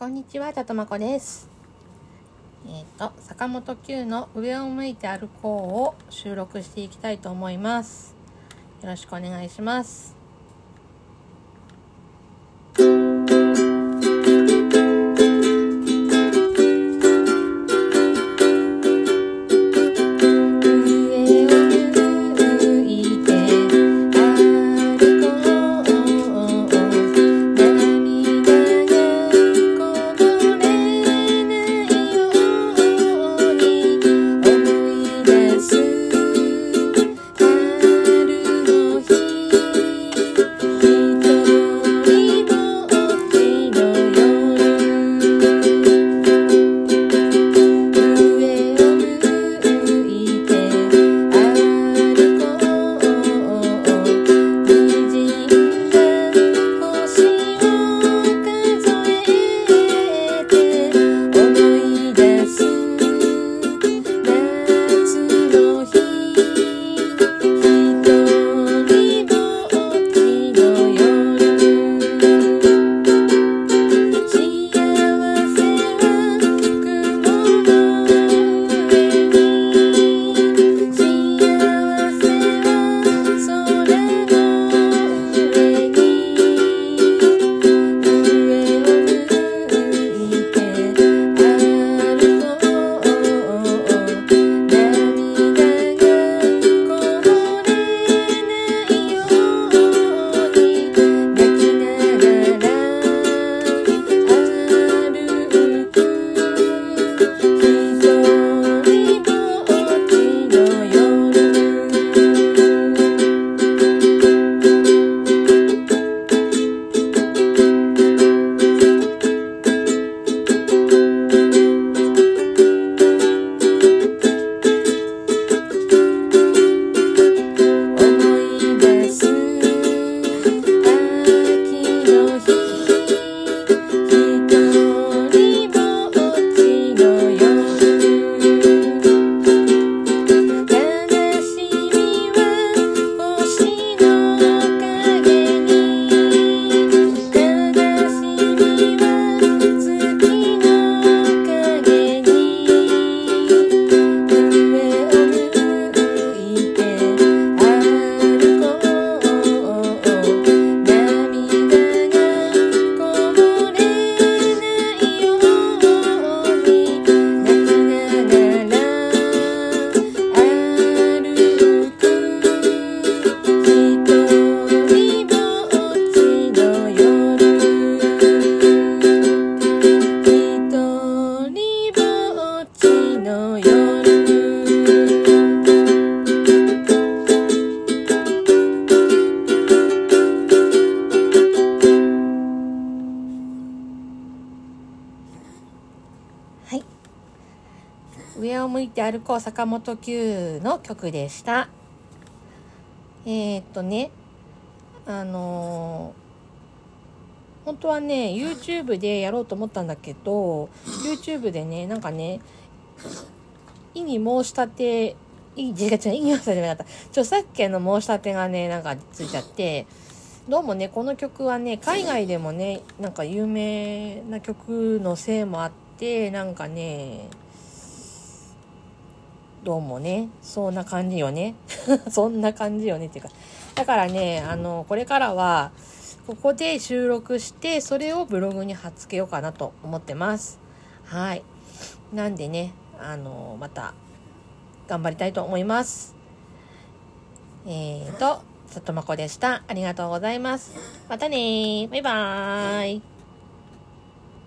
こんにちは、たとまこです。えっ、と、坂本九の上を向いて歩こうを収録していきたいと思います。よろしくお願いします。の夜はい。上を向いて歩こう坂本九の曲でした。えー、っとね、あのー本当はね、YouTube でやろうと思ったんだけど、YouTube でね、なんかね、意に申し立て、いい、違う違う、意に申し立てじゃなかった。著作権の申し立てがね、なんかついちゃって、どうもね、この曲はね、海外でもね、なんか有名な曲のせいもあって、なんかね、どうもね、そんな感じよね。そんな感じよねっていうか。だからね、あの、これからは、ここで収録して、それをブログに貼っつけようかなと思ってます。はい。なんでね、あの、また、頑張りたいと思います。えーと、さとまこでした。ありがとうございます。またねー。バイバーイ。